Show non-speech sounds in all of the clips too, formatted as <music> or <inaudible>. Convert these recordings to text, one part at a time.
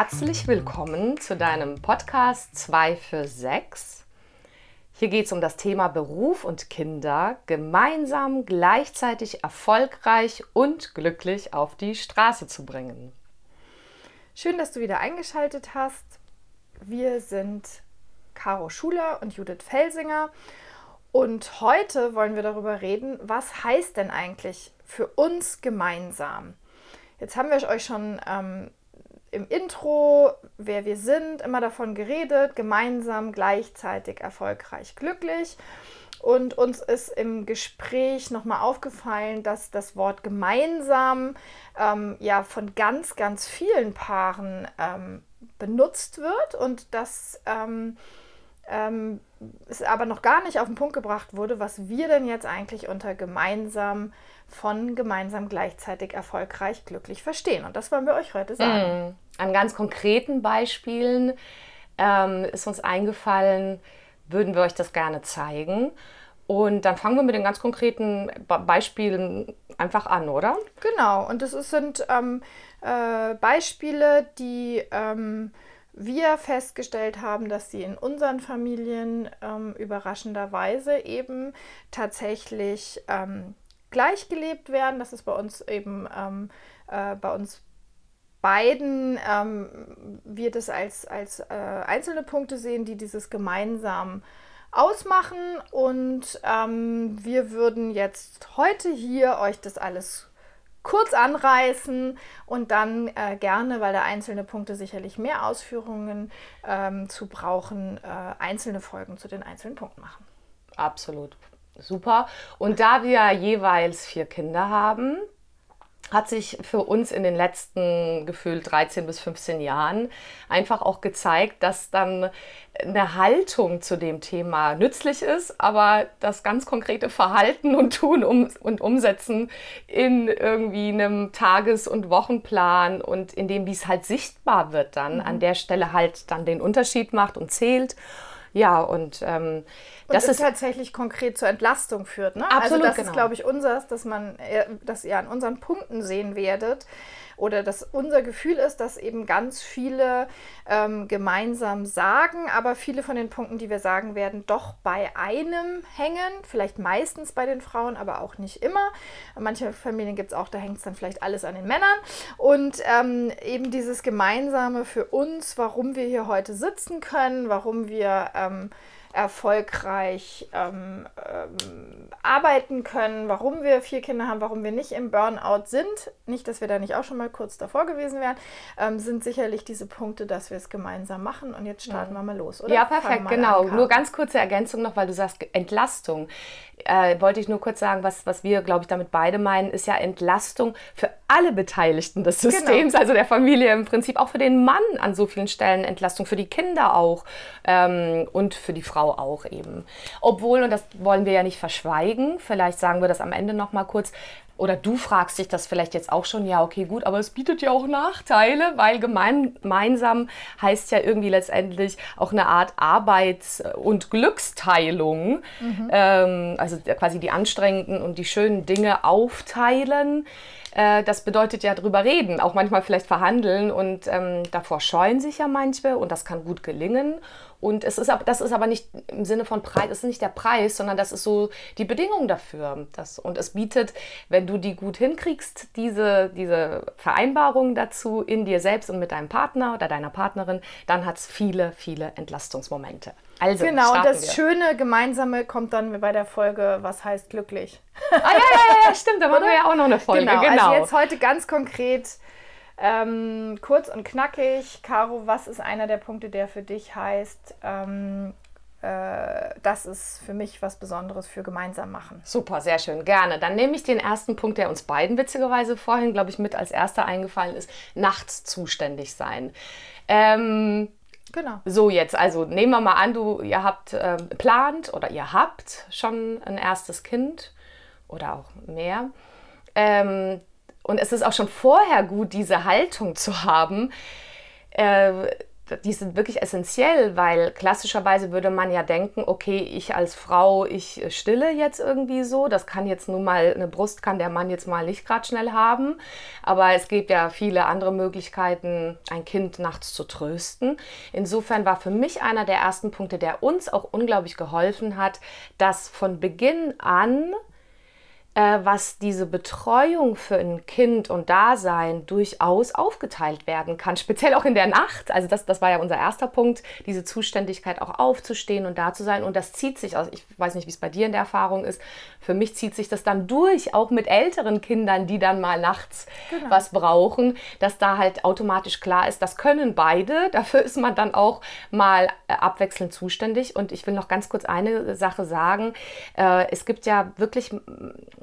Herzlich willkommen zu deinem Podcast 2 für 6. Hier geht es um das Thema Beruf und Kinder gemeinsam, gleichzeitig erfolgreich und glücklich auf die Straße zu bringen. Schön, dass du wieder eingeschaltet hast. Wir sind Caro Schuler und Judith Felsinger und heute wollen wir darüber reden, was heißt denn eigentlich für uns gemeinsam? Jetzt haben wir euch schon ähm, im Intro, wer wir sind, immer davon geredet, gemeinsam, gleichzeitig, erfolgreich, glücklich. Und uns ist im Gespräch nochmal aufgefallen, dass das Wort gemeinsam ähm, ja von ganz, ganz vielen Paaren ähm, benutzt wird und dass ähm, ähm es aber noch gar nicht auf den Punkt gebracht wurde, was wir denn jetzt eigentlich unter gemeinsam von gemeinsam gleichzeitig erfolgreich glücklich verstehen. Und das wollen wir euch heute sagen. Mm. An ganz konkreten Beispielen ähm, ist uns eingefallen, würden wir euch das gerne zeigen. Und dann fangen wir mit den ganz konkreten Beispielen einfach an, oder? Genau, und das sind ähm, äh, Beispiele, die ähm, wir festgestellt haben, dass sie in unseren Familien ähm, überraschenderweise eben tatsächlich ähm, gleich gelebt werden. Das ist bei uns eben ähm, äh, bei uns beiden ähm, wir das als, als äh, einzelne Punkte sehen, die dieses gemeinsam ausmachen. Und ähm, wir würden jetzt heute hier euch das alles kurz anreißen und dann äh, gerne, weil da einzelne Punkte sicherlich mehr Ausführungen ähm, zu brauchen, äh, einzelne Folgen zu den einzelnen Punkten machen. Absolut. Super. Und da wir jeweils vier Kinder haben, hat sich für uns in den letzten gefühlt 13 bis 15 Jahren einfach auch gezeigt, dass dann eine Haltung zu dem Thema nützlich ist, aber das ganz konkrete Verhalten und Tun um, und Umsetzen in irgendwie einem Tages- und Wochenplan und in dem, wie es halt sichtbar wird, dann mhm. an der Stelle halt dann den Unterschied macht und zählt. Ja, und ähm, das ist tatsächlich konkret zur Entlastung führt. Ne? Also Absolut, also das genau. ist, glaube ich, unseres, dass man, äh, dass ihr an unseren Punkten sehen werdet oder dass unser Gefühl ist, dass eben ganz viele ähm, gemeinsam sagen, aber viele von den Punkten, die wir sagen werden, doch bei einem hängen. Vielleicht meistens bei den Frauen, aber auch nicht immer. Manche Familien gibt es auch, da hängt es dann vielleicht alles an den Männern. Und ähm, eben dieses Gemeinsame für uns, warum wir hier heute sitzen können, warum wir ähm, erfolgreich ähm, ähm, arbeiten können, warum wir vier Kinder haben, warum wir nicht im Burnout sind, nicht, dass wir da nicht auch schon mal kurz davor gewesen wären, ähm, sind sicherlich diese Punkte, dass wir es gemeinsam machen. Und jetzt starten ja. wir mal los, oder? Ja, perfekt, genau. An, nur ganz kurze Ergänzung noch, weil du sagst Entlastung. Äh, wollte ich nur kurz sagen, was, was wir, glaube ich, damit beide meinen, ist ja Entlastung für alle Beteiligten des genau. Systems, genau. also der Familie im Prinzip, auch für den Mann an so vielen Stellen Entlastung, für die Kinder auch ähm, und für die Frau auch eben. Obwohl, und das wollen wir ja nicht verschweigen, vielleicht sagen wir das am Ende noch mal kurz, oder du fragst dich das vielleicht jetzt auch schon, ja, okay, gut, aber es bietet ja auch Nachteile, weil gemeinsam heißt ja irgendwie letztendlich auch eine Art Arbeits- und Glücksteilung. Mhm. Ähm, also quasi die anstrengenden und die schönen Dinge aufteilen. Äh, das bedeutet ja drüber reden, auch manchmal vielleicht verhandeln und ähm, davor scheuen sich ja manche und das kann gut gelingen. Und es ist, das ist aber nicht im Sinne von Preis, es ist nicht der Preis, sondern das ist so die Bedingung dafür. Das, und es bietet, wenn du die gut hinkriegst, diese, diese Vereinbarung dazu in dir selbst und mit deinem Partner oder deiner Partnerin, dann hat es viele, viele Entlastungsmomente. Also, genau, und das wir. schöne Gemeinsame kommt dann bei der Folge, was heißt glücklich. Ah ja, ja, ja, stimmt, da <laughs> machen wir ja auch noch eine Folge. Genau, genau. also jetzt heute ganz konkret, ähm, kurz und knackig. Caro, was ist einer der Punkte, der für dich heißt, ähm, äh, das ist für mich was Besonderes für gemeinsam machen. Super, sehr schön, gerne. Dann nehme ich den ersten Punkt, der uns beiden witzigerweise vorhin, glaube ich, mit als erster eingefallen ist, nachts zuständig sein. Ähm, Genau. So jetzt, also nehmen wir mal an, du, ihr habt äh, plant oder ihr habt schon ein erstes Kind oder auch mehr. Ähm, und es ist auch schon vorher gut, diese Haltung zu haben. Äh, die sind wirklich essentiell, weil klassischerweise würde man ja denken, okay, ich als Frau, ich stille jetzt irgendwie so. Das kann jetzt nun mal, eine Brust kann der Mann jetzt mal nicht gerade schnell haben. Aber es gibt ja viele andere Möglichkeiten, ein Kind nachts zu trösten. Insofern war für mich einer der ersten Punkte, der uns auch unglaublich geholfen hat, dass von Beginn an äh, was diese Betreuung für ein Kind und Dasein durchaus aufgeteilt werden kann, <laughs> speziell auch in der Nacht. Also das, das war ja unser erster Punkt, diese Zuständigkeit auch aufzustehen und da zu sein. Und das zieht sich aus, ich weiß nicht, wie es bei dir in der Erfahrung ist, für mich zieht sich das dann durch, auch mit älteren Kindern, die dann mal nachts genau. was brauchen, dass da halt automatisch klar ist, das können beide. <laughs> Dafür ist man dann auch mal äh, abwechselnd zuständig. Und ich will noch ganz kurz eine Sache sagen. Äh, es gibt ja wirklich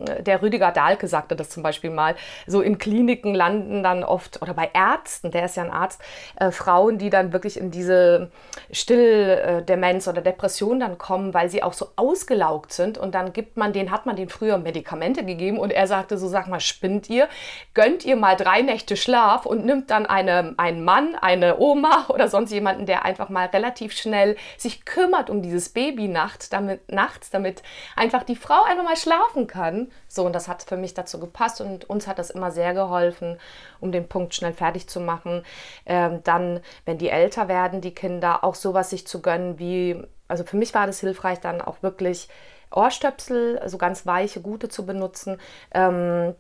der Rüdiger Dahlke sagte das zum Beispiel mal, so in Kliniken landen dann oft, oder bei Ärzten, der ist ja ein Arzt, äh, Frauen, die dann wirklich in diese Stilldemenz oder Depression dann kommen, weil sie auch so ausgelaugt sind. Und dann gibt man den, hat man den früher Medikamente gegeben und er sagte so, sag mal, spinnt ihr, gönnt ihr mal drei Nächte Schlaf und nimmt dann eine, einen Mann, eine Oma <laughs> oder sonst jemanden, der einfach mal relativ schnell sich kümmert um dieses Baby nachts, damit, nachts, damit einfach die Frau einfach mal schlafen kann so, und das hat für mich dazu gepasst und uns hat das immer sehr geholfen, um den Punkt schnell fertig zu machen. Ähm, dann, wenn die älter werden, die Kinder, auch sowas sich zu gönnen wie, also für mich war das hilfreich, dann auch wirklich Ohrstöpsel, so ganz weiche, gute zu benutzen. Ähm,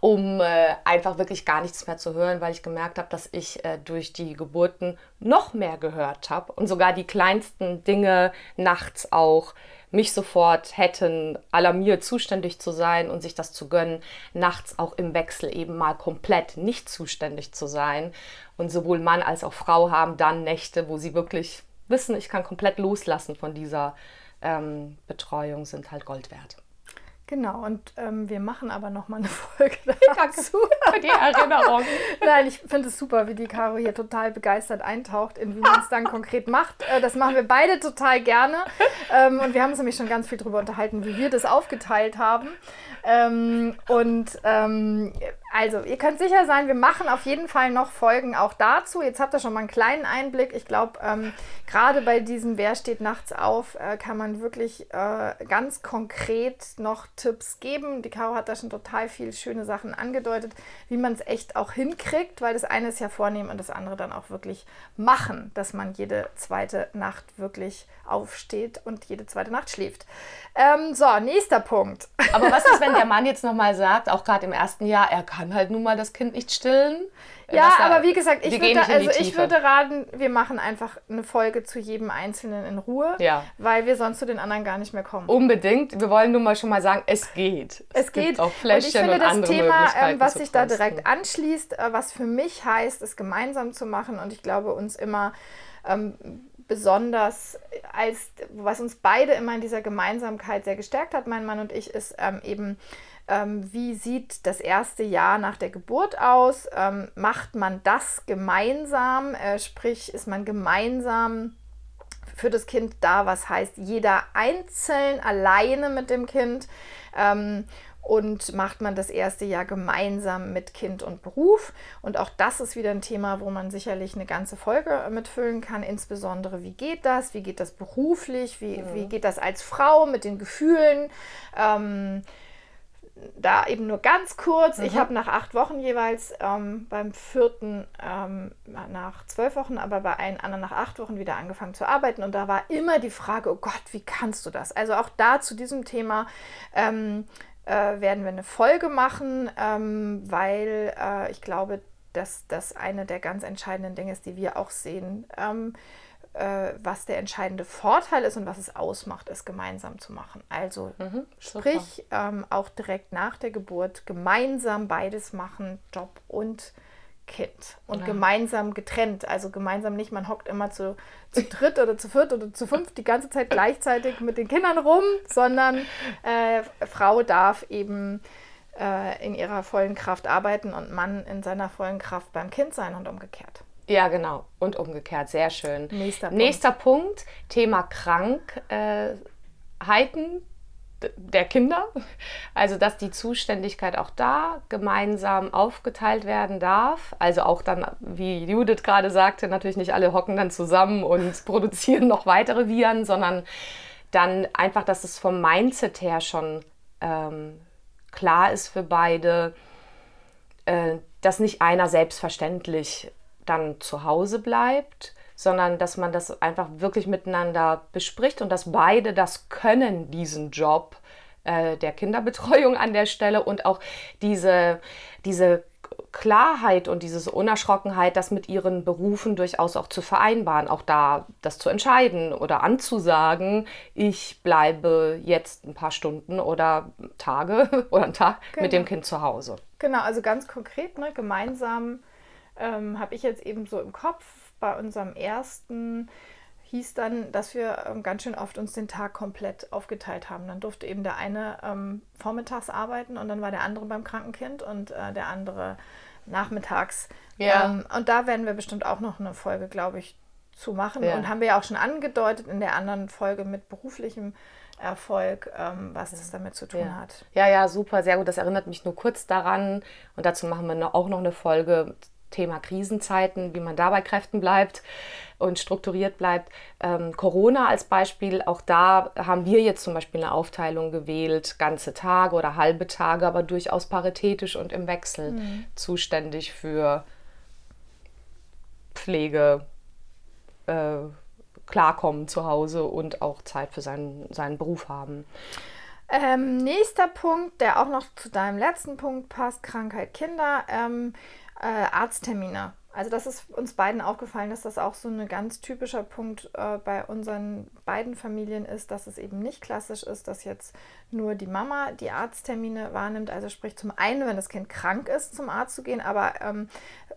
um äh, einfach wirklich gar nichts mehr zu hören, weil ich gemerkt habe, dass ich äh, durch die Geburten noch mehr gehört habe und sogar die kleinsten Dinge nachts auch mich sofort hätten alarmiert, zuständig zu sein und sich das zu gönnen, nachts auch im Wechsel eben mal komplett nicht zuständig zu sein. Und sowohl Mann als auch Frau haben dann Nächte, wo sie wirklich wissen, ich kann komplett loslassen von dieser ähm, Betreuung, sind halt Gold wert. Genau, und ähm, wir machen aber nochmal eine <laughs> Folge dazu. für die Erinnerung. <laughs> Nein, ich finde es super, wie die Caro hier total begeistert eintaucht, in wie man es dann konkret macht. Äh, das machen wir beide total gerne. Ähm, und wir haben uns nämlich schon ganz viel darüber unterhalten, wie wir das aufgeteilt haben. Ähm, und ähm, also, ihr könnt sicher sein, wir machen auf jeden Fall noch Folgen auch dazu. Jetzt habt ihr schon mal einen kleinen Einblick. Ich glaube, ähm, gerade bei diesem Wer steht nachts auf, äh, kann man wirklich äh, ganz konkret noch Tipps geben. Die Caro hat da schon total viele schöne Sachen angedeutet, wie man es echt auch hinkriegt, weil das eine ist ja vornehmen und das andere dann auch wirklich machen, dass man jede zweite Nacht wirklich aufsteht und jede zweite Nacht schläft. Ähm, so, nächster Punkt. Aber was ist, wenn der <laughs> Mann jetzt nochmal sagt, auch gerade im ersten Jahr, er kann halt nun mal das Kind nicht stillen? Ja, aber wie gesagt, ich würde, also ich würde raten, wir machen einfach eine Folge zu jedem Einzelnen in Ruhe, ja. weil wir sonst zu den anderen gar nicht mehr kommen. Unbedingt. Wir wollen nun mal schon mal sagen, es geht. Es, es geht. auch Fläschchen und ich finde und das Thema, ähm, was sich da direkt anschließt, äh, was für mich heißt, es gemeinsam zu machen und ich glaube uns immer ähm, besonders als, was uns beide immer in dieser Gemeinsamkeit sehr gestärkt hat, mein Mann und ich, ist ähm, eben, ähm, wie sieht das erste Jahr nach der Geburt aus? Ähm, macht man das gemeinsam? Äh, sprich, ist man gemeinsam für das Kind da, was heißt jeder einzeln alleine mit dem Kind? Ähm, und macht man das erste Jahr gemeinsam mit Kind und Beruf. Und auch das ist wieder ein Thema, wo man sicherlich eine ganze Folge mitfüllen kann. Insbesondere, wie geht das? Wie geht das beruflich? Wie, mhm. wie geht das als Frau mit den Gefühlen? Ähm, da eben nur ganz kurz. Mhm. Ich habe nach acht Wochen jeweils ähm, beim vierten ähm, nach zwölf Wochen, aber bei allen anderen nach acht Wochen wieder angefangen zu arbeiten. Und da war immer die Frage, oh Gott, wie kannst du das? Also auch da zu diesem Thema. Ähm, äh, werden wir eine Folge machen, ähm, weil äh, ich glaube, dass das eine der ganz entscheidenden Dinge ist, die wir auch sehen. Äh, was der entscheidende Vorteil ist und was es ausmacht, es gemeinsam zu machen. Also mhm, sprich, ähm, auch direkt nach der Geburt gemeinsam beides machen, Job und Kind und ja. gemeinsam getrennt. Also gemeinsam nicht, man hockt immer zu, zu dritt oder zu viert oder zu fünft die ganze Zeit gleichzeitig mit den Kindern rum, sondern äh, Frau darf eben äh, in ihrer vollen Kraft arbeiten und Mann in seiner vollen Kraft beim Kind sein und umgekehrt. Ja, genau. Und umgekehrt. Sehr schön. Nächster Punkt. Nächster Punkt Thema Krankheiten der Kinder. Also dass die Zuständigkeit auch da gemeinsam aufgeteilt werden darf. Also auch dann, wie Judith gerade sagte, natürlich nicht alle hocken dann zusammen und <laughs> produzieren noch weitere Viren, sondern dann einfach, dass es vom Mindset her schon ähm, klar ist für beide, äh, dass nicht einer selbstverständlich dann zu Hause bleibt, sondern dass man das einfach wirklich miteinander bespricht und dass beide das können, diesen Job äh, der Kinderbetreuung an der Stelle und auch diese, diese Klarheit und diese Unerschrockenheit, das mit ihren Berufen durchaus auch zu vereinbaren, auch da das zu entscheiden oder anzusagen, ich bleibe jetzt ein paar Stunden oder Tage <laughs> oder einen Tag genau. mit dem Kind zu Hause. Genau, also ganz konkret, ne, gemeinsam ähm, habe ich jetzt eben so im Kopf bei unserem ersten hieß dann, dass wir ähm, ganz schön oft uns den Tag komplett aufgeteilt haben. Dann durfte eben der eine ähm, vormittags arbeiten und dann war der andere beim Krankenkind und äh, der andere nachmittags. Ja. Ähm, und da werden wir bestimmt auch noch eine Folge, glaube ich, zu machen. Ja. Und haben wir ja auch schon angedeutet in der anderen Folge mit beruflichem Erfolg, ähm, was das damit zu tun ja. hat. Ja, ja, super, sehr gut. Das erinnert mich nur kurz daran. Und dazu machen wir auch noch eine Folge Thema Krisenzeiten, wie man da bei Kräften bleibt und strukturiert bleibt. Ähm, Corona als Beispiel, auch da haben wir jetzt zum Beispiel eine Aufteilung gewählt, ganze Tage oder halbe Tage, aber durchaus paritätisch und im Wechsel mhm. zuständig für Pflege, äh, Klarkommen zu Hause und auch Zeit für seinen, seinen Beruf haben. Ähm, nächster Punkt, der auch noch zu deinem letzten Punkt passt, Krankheit Kinder. Ähm, äh, Arzttermine. Also das ist uns beiden aufgefallen, dass das auch so ein ganz typischer Punkt äh, bei unseren beiden Familien ist, dass es eben nicht klassisch ist, dass jetzt nur die Mama die Arzttermine wahrnimmt. Also sprich zum einen, wenn das Kind krank ist, zum Arzt zu gehen, aber ähm,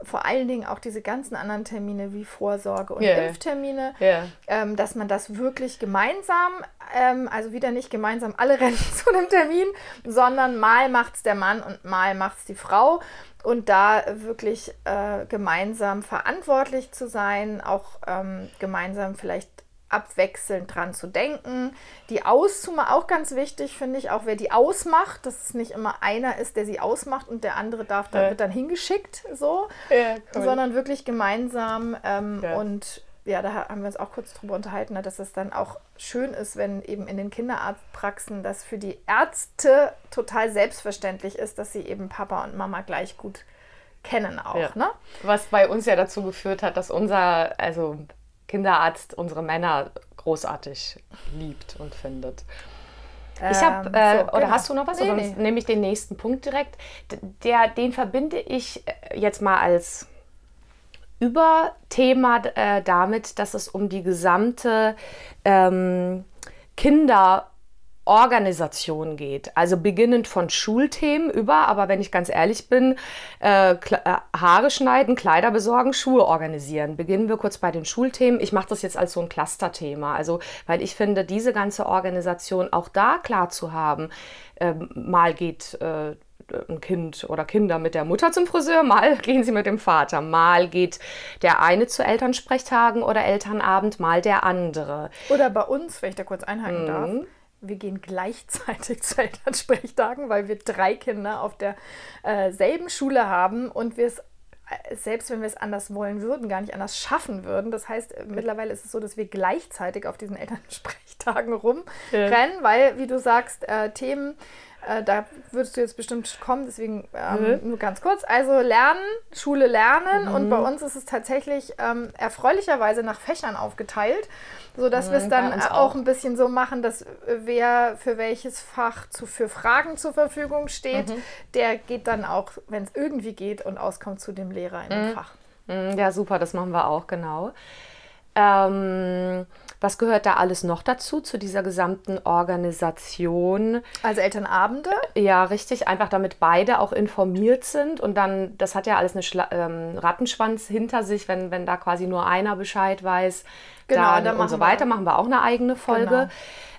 vor allen Dingen auch diese ganzen anderen Termine wie Vorsorge und yeah. Impftermine, yeah. ähm, dass man das wirklich gemeinsam, ähm, also wieder nicht gemeinsam alle <laughs> rennen zu einem Termin, sondern mal macht es der Mann und mal macht es die Frau und da wirklich äh, gemeinsam verantwortlich zu sein, auch ähm, gemeinsam vielleicht abwechselnd dran zu denken. Die auszumachen, auch ganz wichtig finde ich, auch wer die ausmacht, dass es nicht immer einer ist, der sie ausmacht und der andere darf, da ja. wird dann hingeschickt, so, ja, cool. sondern wirklich gemeinsam ähm, ja. und ja, da haben wir uns auch kurz drüber unterhalten, ne, dass es dann auch schön ist, wenn eben in den Kinderarztpraxen das für die Ärzte total selbstverständlich ist, dass sie eben Papa und Mama gleich gut kennen auch. Ja. Ne? Was bei uns ja dazu geführt hat, dass unser also Kinderarzt unsere Männer großartig liebt und findet. Ich habe, ähm, äh, so, oder genau. hast du noch was? Nee, oder nee. nehme ich den nächsten Punkt direkt. Der, den verbinde ich äh, jetzt mal als Überthema äh, damit, dass es um die gesamte ähm, Kinderorganisation geht. Also beginnend von Schulthemen über, aber wenn ich ganz ehrlich bin, äh, äh, Haare schneiden, Kleider besorgen, Schuhe organisieren. Beginnen wir kurz bei den Schulthemen. Ich mache das jetzt als so ein Clusterthema. Also, weil ich finde, diese ganze Organisation auch da klar zu haben, äh, mal geht äh, ein Kind oder Kinder mit der Mutter zum Friseur, mal <laughs> gehen sie mit dem Vater, mal geht der eine zu Elternsprechtagen oder Elternabend, mal der andere. Oder bei uns, wenn ich da kurz einhaken mhm. darf, wir gehen gleichzeitig <laughs> zu Elternsprechtagen, weil wir drei Kinder auf derselben äh, Schule haben und wir es äh, selbst wenn wir es anders wollen würden, gar nicht anders schaffen würden. Das heißt, äh, mittlerweile ist es so, dass wir gleichzeitig auf diesen Elternsprechtagen <laughs> rumrennen, ja. weil, wie du sagst, äh, Themen äh, da würdest du jetzt bestimmt kommen, deswegen ähm, mhm. nur ganz kurz. Also lernen, Schule lernen mhm. und bei uns ist es tatsächlich ähm, erfreulicherweise nach Fächern aufgeteilt, sodass mhm, wir es dann auch. auch. ein bisschen so machen, dass äh, wer für welches Fach zu, für Fragen zur Verfügung steht, mhm. der geht dann auch, wenn es irgendwie geht und auskommt, zu dem Lehrer in dem mhm. Fach. Mhm, ja, super, das machen wir auch, genau. Ähm, was gehört da alles noch dazu, zu dieser gesamten Organisation? Also Elternabende? Ja, richtig. Einfach damit beide auch informiert sind. Und dann, das hat ja alles einen ähm, Rattenschwanz hinter sich, wenn, wenn da quasi nur einer Bescheid weiß. Genau, dann, dann und so weiter. Machen wir auch eine eigene Folge.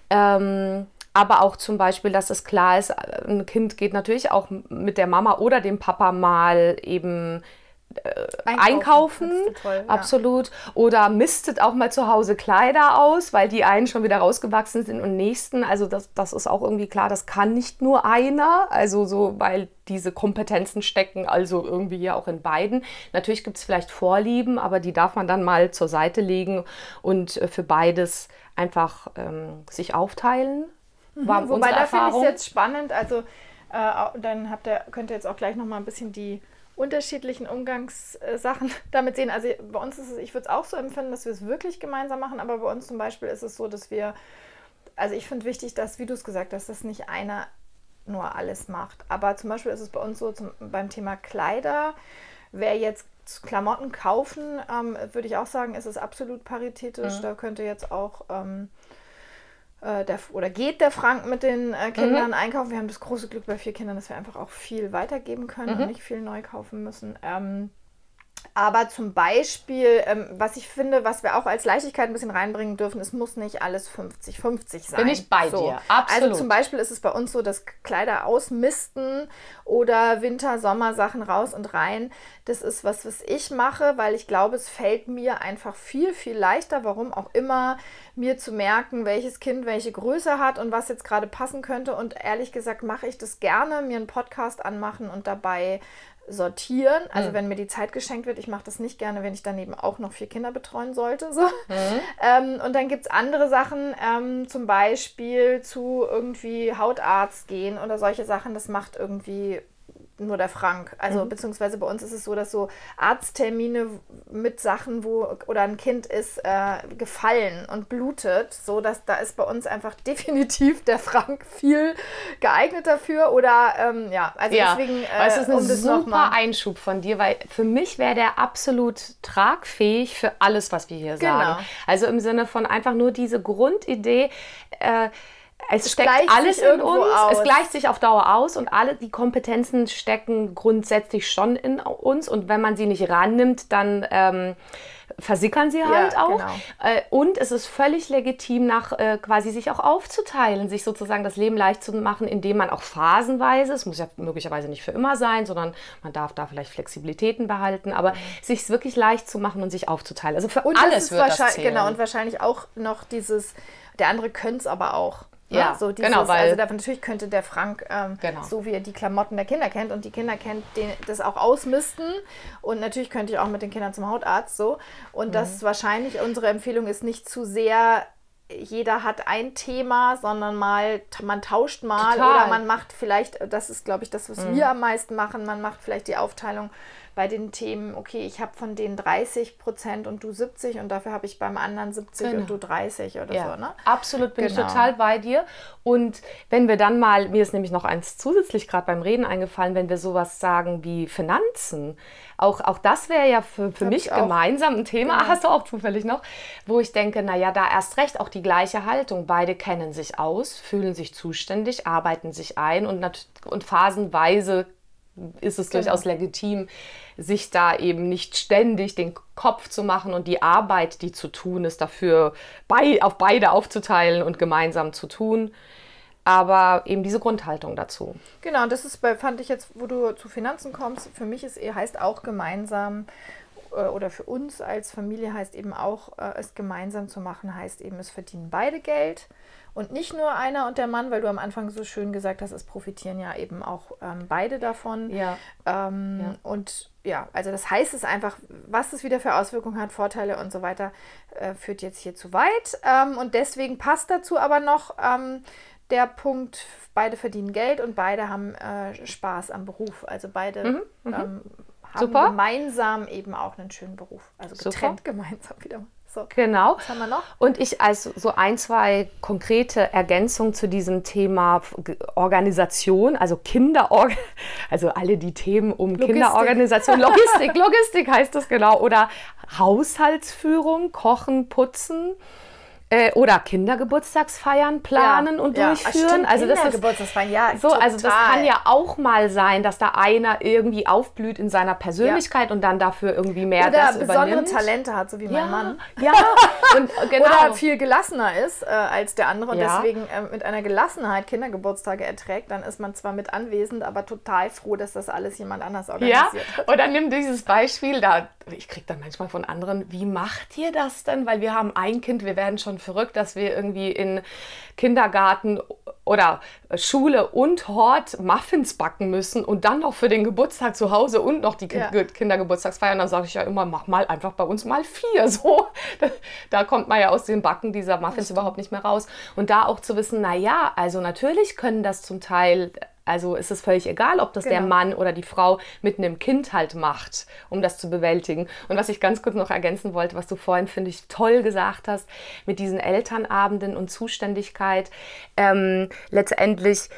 Genau. Ähm, aber auch zum Beispiel, dass es klar ist, ein Kind geht natürlich auch mit der Mama oder dem Papa mal eben einkaufen, einkaufen toll, absolut. Ja. Oder mistet auch mal zu Hause Kleider aus, weil die einen schon wieder rausgewachsen sind und nächsten. Also das, das ist auch irgendwie klar, das kann nicht nur einer. Also so, weil diese Kompetenzen stecken also irgendwie ja auch in beiden. Natürlich gibt es vielleicht Vorlieben, aber die darf man dann mal zur Seite legen und äh, für beides einfach ähm, sich aufteilen. War mhm, Wobei da finde ich es jetzt spannend. Also äh, dann habt ihr, könnt ihr jetzt auch gleich noch mal ein bisschen die unterschiedlichen Umgangssachen <laughs> damit sehen. Also bei uns ist es, ich würde es auch so empfinden, dass wir es wirklich gemeinsam machen, aber bei uns zum Beispiel ist es so, dass wir, also ich finde wichtig, dass, wie du es gesagt hast, dass nicht einer nur alles macht. Aber zum Beispiel ist es bei uns so zum, beim Thema Kleider, wer jetzt Klamotten kaufen, ähm, würde ich auch sagen, ist es absolut paritätisch. Mhm. Da könnte jetzt auch ähm, äh, der, oder geht der Frank mit den äh, Kindern mhm. einkaufen. Wir haben das große Glück bei vier Kindern, dass wir einfach auch viel weitergeben können mhm. und nicht viel neu kaufen müssen. Ähm, aber zum Beispiel, ähm, was ich finde, was wir auch als Leichtigkeit ein bisschen reinbringen dürfen, es muss nicht alles 50-50 sein. Bin ich bei so. dir, absolut. Also zum Beispiel ist es bei uns so, dass Kleider ausmisten oder Winter-Sommer-Sachen raus und rein, das ist was, was ich mache, weil ich glaube, es fällt mir einfach viel, viel leichter, warum auch immer, mir zu merken, welches Kind welche Größe hat und was jetzt gerade passen könnte. Und ehrlich gesagt mache ich das gerne, mir einen Podcast anmachen und dabei sortieren. Also mhm. wenn mir die Zeit geschenkt wird, ich mache das nicht gerne, wenn ich daneben auch noch vier Kinder betreuen sollte. So. Mhm. <laughs> Ähm, und dann gibt es andere Sachen, ähm, zum Beispiel zu irgendwie Hautarzt gehen oder solche Sachen. Das macht irgendwie nur der Frank. Also mhm. beziehungsweise bei uns ist es so, dass so Arzttermine mit Sachen, wo oder ein Kind ist äh, gefallen und blutet, so dass da ist bei uns einfach <laughs> definitiv der Frank viel geeignet dafür. Oder ähm, ja, also ja. deswegen. Äh, es ist ein um super Einschub von dir, weil für mich wäre der absolut tragfähig für alles, was wir hier genau. sagen. Also im Sinne von einfach nur diese Grundidee. Äh, es, steckt alles in uns, aus. es gleicht sich auf Dauer aus und alle die Kompetenzen stecken grundsätzlich schon in uns und wenn man sie nicht rannimmt, dann ähm, versickern sie halt ja, auch. Genau. Äh, und es ist völlig legitim, nach äh, quasi sich auch aufzuteilen, sich sozusagen das Leben leicht zu machen, indem man auch phasenweise, es muss ja möglicherweise nicht für immer sein, sondern man darf da vielleicht Flexibilitäten behalten, aber mhm. sich es wirklich leicht zu machen und sich aufzuteilen. Also für und alles wird das zählen. Genau, und wahrscheinlich auch noch dieses, der andere könnte es aber auch. Ne? Ja, so dieses, genau. Weil, also da, natürlich könnte der Frank, ähm, genau. so wie er die Klamotten der Kinder kennt und die Kinder kennt, den, das auch ausmisten. Und natürlich könnte ich auch mit den Kindern zum Hautarzt so. Und mhm. das wahrscheinlich, unsere Empfehlung ist nicht zu sehr, jeder hat ein Thema, sondern mal, man tauscht mal Total. oder man macht vielleicht, das ist glaube ich das, was mhm. wir am meisten machen, man macht vielleicht die Aufteilung bei den Themen, okay, ich habe von denen 30 Prozent und du 70 und dafür habe ich beim anderen 70 genau. und du 30 oder ja, so. Ne? Absolut, bin genau. ich total bei dir. Und wenn wir dann mal, mir ist nämlich noch eins zusätzlich gerade beim Reden eingefallen, wenn wir sowas sagen wie Finanzen, auch, auch das wäre ja für, für mich gemeinsam ein Thema, genau. hast du auch zufällig noch, wo ich denke, naja, da erst recht auch die gleiche Haltung. Beide kennen sich aus, fühlen sich zuständig, arbeiten sich ein und, und phasenweise ist es genau. durchaus legitim, sich da eben nicht ständig den Kopf zu machen und die Arbeit, die zu tun ist, dafür bei, auf beide aufzuteilen und gemeinsam zu tun. Aber eben diese Grundhaltung dazu. Genau, und das ist bei, fand ich jetzt, wo du zu Finanzen kommst, für mich ist, heißt auch gemeinsam äh, oder für uns als Familie heißt eben auch, äh, es gemeinsam zu machen, heißt eben, es verdienen beide Geld. Und nicht nur einer und der Mann, weil du am Anfang so schön gesagt hast, es profitieren ja eben auch ähm, beide davon. Ja. Ähm, ja. Und ja, also das heißt es einfach, was es wieder für Auswirkungen hat, Vorteile und so weiter, äh, führt jetzt hier zu weit. Ähm, und deswegen passt dazu aber noch ähm, der Punkt, beide verdienen Geld und beide haben äh, Spaß am Beruf. Also beide mhm, mhm. ähm, haben Super. gemeinsam eben auch einen schönen Beruf. Also getrennt Super. gemeinsam wieder. So. Genau. Was haben wir noch? Und ich als so ein, zwei konkrete Ergänzungen zu diesem Thema Organisation, also Kinderorg, <laughs> also alle die Themen um Logistik. Kinderorganisation, Logistik, <laughs> Logistik heißt das genau, oder Haushaltsführung, Kochen, Putzen. Äh, oder Kindergeburtstagsfeiern planen Ja, und ja. Ah, durchführen. stimmt, also das Kindergeburtstagsfeiern, ja, so, also das total. kann ja auch mal sein, dass da einer irgendwie aufblüht in seiner Persönlichkeit und dann dafür irgendwie mehr Oder das besondere übernimmt. Talente hat, so wie mein ja, Mann. <laughs> ja, <laughs> und genau. Oder viel gelassener ist äh, als der andere und Ja. deswegen äh, mit einer Gelassenheit Kindergeburtstage erträgt, dann ist man zwar mit anwesend, aber total froh, dass das alles jemand anders Ja, organisiert hat. <laughs> oder nimm dieses Beispiel, da ich kriege dann manchmal von anderen, wie macht ihr das denn? Weil wir haben ein Kind, wir werden schon verrückt, dass wir irgendwie in Kindergarten oder Schule und Hort Muffins backen müssen und dann noch für den Geburtstag zu Hause und noch die Ja. Kindergeburtstagsfeier. Und dann sage ich ja immer, mach mal einfach bei uns mal vier. <laughs> So, da, da kommt man ja aus dem Backen dieser Muffins überhaupt nicht mehr raus. Und da auch zu wissen, na ja, also natürlich können das zum Teil also ist es völlig egal, ob das der Genau. Mann oder die Frau mit einem Kind halt macht, um das zu bewältigen. Und was ich ganz kurz noch ergänzen wollte, was du vorhin, finde ich, toll gesagt hast, mit diesen Elternabenden und Zuständigkeit, ähm, letztendlich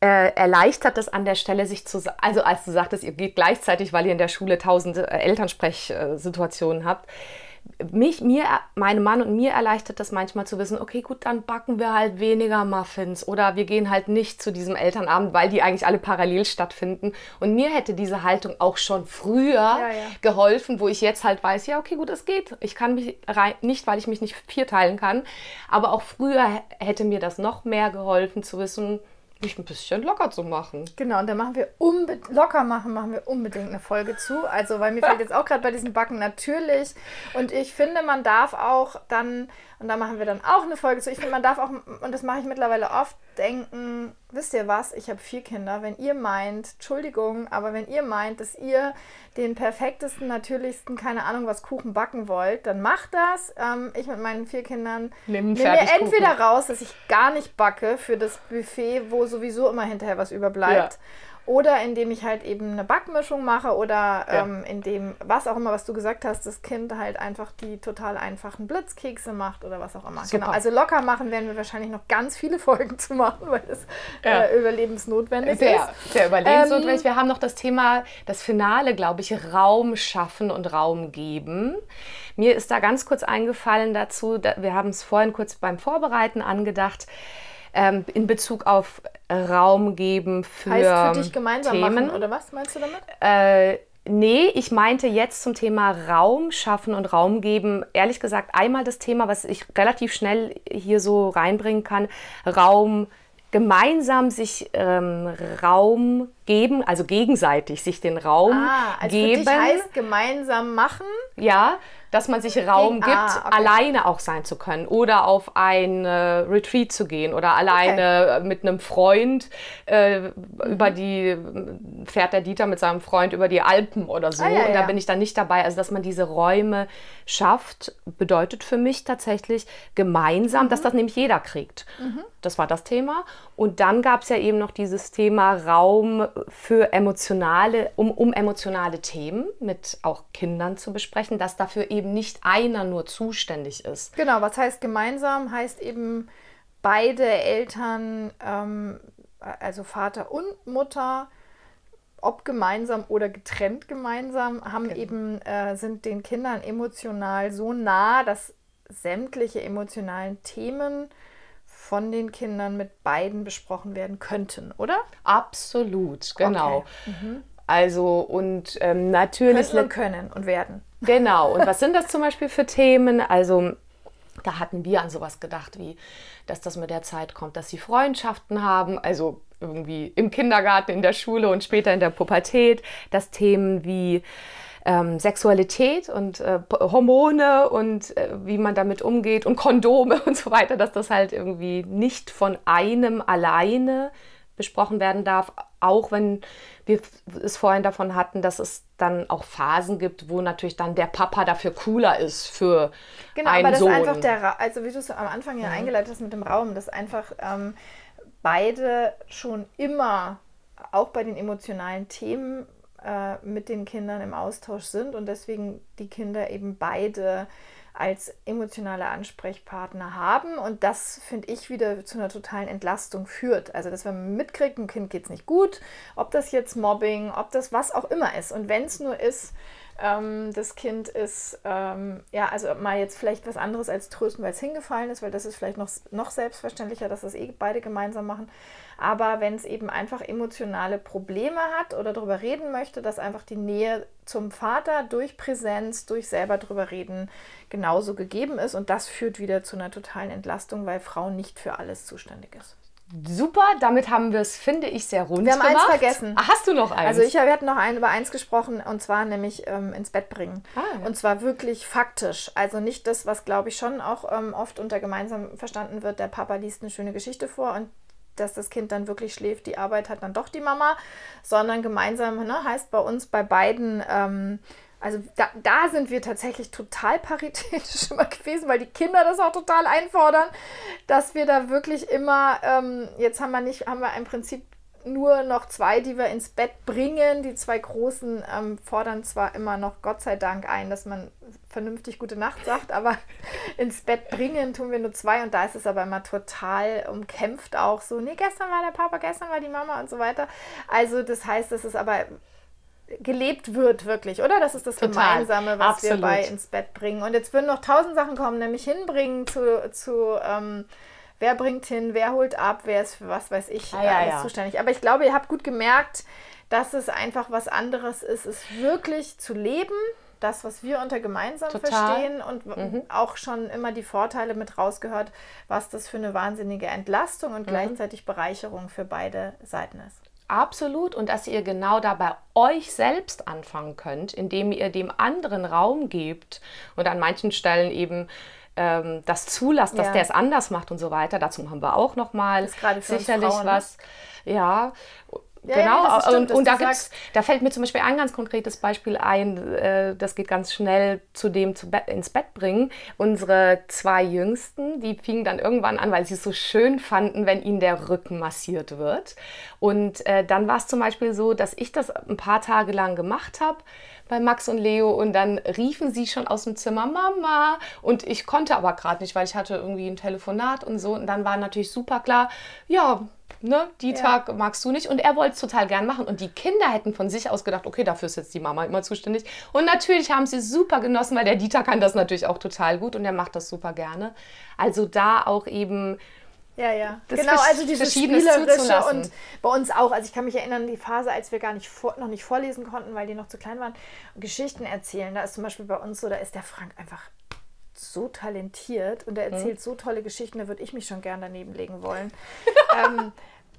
äh, erleichtert das an der Stelle sich zu, also als du sagtest, ihr geht gleichzeitig, weil ihr in der Schule tausende äh, Elternsprechsituationen habt, mich, mir, meinem Mann und mir erleichtert das manchmal zu wissen, okay, gut, dann backen wir halt weniger Muffins oder wir gehen halt nicht zu diesem Elternabend, weil die eigentlich alle parallel stattfinden. Und mir hätte diese Haltung auch schon früher ja. geholfen, wo ich jetzt halt weiß, ja, okay, gut, es geht. Ich kann mich rein, nicht, weil ich mich nicht vierteilen kann, aber auch früher hätte mir das noch mehr geholfen zu wissen, mich ein bisschen locker zu machen. Genau, und da machen wir unbedingt, locker machen, machen wir unbedingt eine Folge zu. Also, weil mir fällt jetzt auch gerade bei diesem Backen natürlich. Und ich finde, man darf auch dann, und da machen wir dann auch eine Folge zu, ich finde, man darf auch, und das mache ich mittlerweile oft, denken, wisst ihr was, ich habe vier Kinder. Wenn ihr meint, Entschuldigung, aber wenn ihr meint, dass ihr den perfektesten, natürlichsten, keine Ahnung was, Kuchen backen wollt, dann macht das. Ähm, ich mit meinen vier Kindern nehme mir entweder raus, dass ich gar nicht backe für das Buffet, wo sowieso immer hinterher was überbleibt. Ja. Oder indem ich halt eben eine Backmischung mache oder Ja. ähm, indem, was auch immer, was du gesagt hast, das Kind halt einfach die total einfachen Blitzkekse macht oder was auch immer. Super. Genau. Also locker machen werden wir wahrscheinlich noch ganz viele <laughs> Folgen zu machen, weil es Ja. äh, überlebensnotwendig Sehr, ist. sehr überlebensnotwendig. Ähm, wir haben noch das Thema, das Finale, glaube ich, Raum schaffen und Raum geben. Mir ist da ganz kurz eingefallen dazu, da, wir haben es vorhin kurz beim Vorbereiten angedacht, ähm, in Bezug auf Raum geben für, Heißt für dich gemeinsam Themen. machen, oder was meinst du damit? Äh, nee, ich meinte jetzt zum Thema Raum schaffen und Raum geben. Ehrlich gesagt, einmal das Thema, was ich relativ schnell hier so reinbringen kann, Raum gemeinsam sich ähm, Raum geben, also gegenseitig sich den Raum Ah, also geben. für dich heißt gemeinsam machen. ja, dass man sich Raum Gegen- gibt, ah, okay. alleine auch sein zu können oder auf ein äh, Retreat zu gehen oder alleine mit einem Freund äh, Mhm. über die fährt der Dieter mit seinem Freund über die Alpen oder so Ah, ja, und da ja. bin ich dann nicht dabei. Also dass man diese Räume schafft, bedeutet für mich tatsächlich gemeinsam, Mhm. dass das nämlich jeder kriegt. Das war das Thema. Und dann gab es ja eben noch dieses Thema Raum für emotionale, um, um emotionale Themen mit auch Kindern zu besprechen, dass dafür eben nicht einer nur zuständig ist. Genau, was heißt gemeinsam? Heißt eben beide Eltern, ähm, also Vater und Mutter, ob gemeinsam oder getrennt gemeinsam, haben Genau. eben, äh, sind den Kindern emotional so nah, dass sämtliche emotionalen Themen von den Kindern mit beiden besprochen werden könnten, oder? Absolut, genau. Okay. Also und ähm, natürlich Könnten und können und werden. Genau. Und <laughs> was sind das zum Beispiel für Themen? Also da hatten wir an sowas gedacht, wie dass das mit der Zeit kommt, dass sie Freundschaften haben, also irgendwie im Kindergarten, in der Schule und später in der Pubertät, dass Themen wie ähm, Sexualität und äh, Hormone und äh, wie man damit umgeht und Kondome <laughs> und so weiter, dass das halt irgendwie nicht von einem alleine besprochen werden darf, auch wenn wir es vorhin davon hatten, dass es dann auch Phasen gibt, wo natürlich dann der Papa dafür cooler ist für Genau, einen aber das Sohn. ist einfach der, Ra also wie du es am Anfang ja eingeleitet hast mit dem Raum, dass einfach ähm, beide schon immer, auch bei den emotionalen Themen, äh, mit den Kindern im Austausch sind und deswegen die Kinder eben beide als emotionale Ansprechpartner haben und das finde ich wieder zu einer totalen Entlastung führt. Also dass man mitkriegt, ein Kind geht es nicht gut, ob das jetzt Mobbing, ob das was auch immer ist und wenn es nur ist, Ähm, das Kind ist, ähm, ja, also mal jetzt vielleicht was anderes als trösten, weil es hingefallen ist, weil das ist vielleicht noch, noch selbstverständlicher, dass das eh beide gemeinsam machen. Aber wenn es eben einfach emotionale Probleme hat oder darüber reden möchte, dass einfach die Nähe zum Vater durch Präsenz, durch selber drüber reden genauso gegeben ist. Und das führt wieder zu einer totalen Entlastung, weil Frau nicht für alles zuständig ist. Super, damit haben wir es, finde ich, sehr rund Wir haben gemacht. eins vergessen. Ah, hast du noch eins? Also ich wir hatten noch ein, über eins gesprochen und zwar nämlich ähm, ins Bett bringen. Ah, ja. Und zwar wirklich faktisch. Also nicht das, was glaube ich schon auch ähm, oft unter gemeinsam verstanden wird, der Papa liest eine schöne Geschichte vor und dass das Kind dann wirklich schläft, die Arbeit hat dann doch die Mama, sondern gemeinsam ne, heißt bei uns bei beiden ähm, also da, da sind wir tatsächlich total paritätisch <laughs> immer gewesen, weil die Kinder das auch total einfordern, dass wir da wirklich immer, ähm, jetzt haben wir nicht, haben wir im Prinzip nur noch zwei, die wir ins Bett bringen. Die zwei Großen ähm, fordern zwar immer noch Gott sei Dank ein, dass man vernünftig gute Nacht sagt, aber <laughs> ins Bett bringen tun wir nur zwei und da ist es aber immer total umkämpft auch so, nee, gestern war der Papa, gestern war die Mama und so weiter. Also das heißt, es ist aber gelebt wird, wirklich, oder? Das ist das Total. Gemeinsame, was Absolut. wir bei ins Bett bringen. Und jetzt würden noch tausend Sachen kommen, nämlich hinbringen zu, zu ähm, wer bringt hin, wer holt ab, wer ist für was weiß ich Ah, ja, alles ja. zuständig. Aber ich glaube, ihr habt gut gemerkt, dass es einfach was anderes ist, es wirklich zu leben. Das, was wir unter gemeinsam Total. verstehen und w- auch schon immer die Vorteile mit rausgehört, was das für eine wahnsinnige Entlastung und gleichzeitig Bereicherung für beide Seiten ist. Absolut. Und dass ihr genau da bei euch selbst anfangen könnt, indem ihr dem anderen Raum gebt und an manchen Stellen eben ähm, das zulasst, dass Ja. der es anders macht und so weiter. Dazu haben wir auch nochmal sicherlich Frauen, ne? was. Ja. Ja, ja, genau, das stimmt, und, und da, gibt's, da fällt mir zum Beispiel ein ganz konkretes Beispiel ein, äh, das geht ganz schnell zu dem zu Bett, ins Bett bringen. Unsere zwei Jüngsten, die fingen dann irgendwann an, weil sie es so schön fanden, wenn ihnen der Rücken massiert wird. Und äh, dann war es zum Beispiel so, dass ich das ein paar Tage lang gemacht habe bei Max und Leo und dann riefen sie schon aus dem Zimmer Mama und ich konnte aber gerade nicht, weil ich hatte irgendwie ein Telefonat und so und dann war natürlich super klar, ja, ne, die Ja. Tag magst du nicht und er wollte es total gern machen und die Kinder hätten von sich aus gedacht, okay, dafür ist jetzt die Mama immer zuständig und natürlich haben sie super genossen, weil der Dieter kann das natürlich auch total gut und er macht das super gerne. Also da auch eben Ja, ja. Genau, also dieses Spielerische und bei uns auch. Also ich kann mich erinnern, an die Phase, als wir gar nicht vor, noch nicht vorlesen konnten, weil die noch zu klein waren, Geschichten erzählen. Da ist zum Beispiel bei uns so, da ist der Frank einfach so talentiert und er erzählt so tolle Geschichten, da würde ich mich schon gern daneben legen wollen. <laughs> ähm,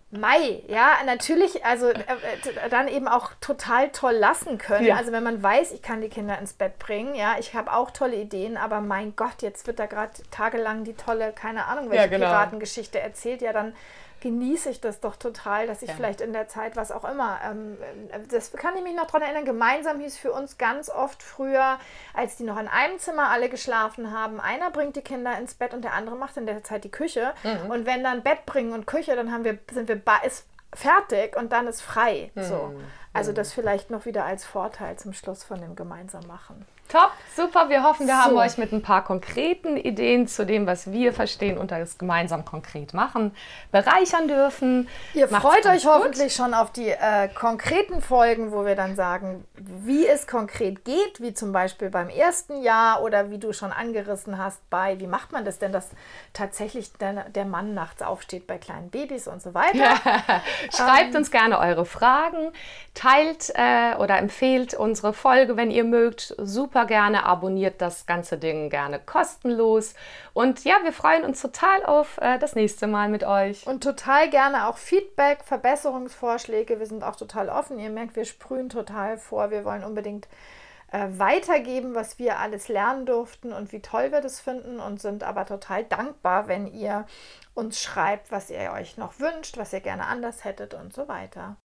Mai, ja, natürlich, also äh, äh, dann eben auch total toll lassen können. Ja. Also wenn man weiß, ich kann die Kinder ins Bett bringen, ja, ich habe auch tolle Ideen, aber mein Gott, jetzt wird da gerade tagelang die tolle, keine Ahnung, welche Ja, genau. Piratengeschichte erzählt, ja, dann genieße ich das doch total, dass ich Ja. vielleicht in der Zeit, was auch immer, ähm, äh, das kann ich mich noch dran erinnern, gemeinsam hieß für uns ganz oft früher, als die noch in einem Zimmer alle geschlafen haben, einer bringt die Kinder ins Bett und der andere macht in der Zeit die Küche. Mhm. Und wenn dann Bett bringen und Küche, dann haben wir, sind wir ist fertig und dann ist frei. So. Mhm. Also das vielleicht noch wieder als Vorteil zum Schluss von dem gemeinsam machen. Top, super. Wir hoffen, wir So. haben euch mit ein paar konkreten Ideen zu dem, was wir verstehen unter das gemeinsam konkret machen, bereichern dürfen. Ihr Macht's freut euch hoffentlich schon auf die äh, konkreten Folgen, wo wir dann sagen, wie es konkret geht, wie zum Beispiel beim ersten Jahr oder wie du schon angerissen hast bei, wie macht man das denn, dass tatsächlich der, der Mann nachts aufsteht bei kleinen Babys und so weiter. <laughs> Schreibt Ähm. uns gerne eure Fragen, teilt äh, oder empfehlt unsere Folge, wenn ihr mögt. Super gerne, abonniert das ganze Ding gerne kostenlos. Und ja, wir freuen uns total auf äh, das nächste Mal mit euch. Und total gerne auch Feedback, Verbesserungsvorschläge. Wir sind auch total offen. Ihr merkt, wir sprühen total vor. Wir wollen unbedingt äh, weitergeben, was wir alles lernen durften und wie toll wir das finden und sind aber total dankbar, wenn ihr uns schreibt, was ihr euch noch wünscht, was ihr gerne anders hättet und so weiter.